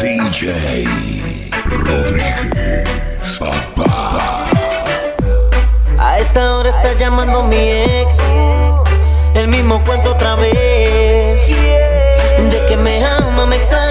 DJ Rodríguez, papá. A esta hora está llamando mi ex. El mismo cuento otra vez. De que me ama, me extraña,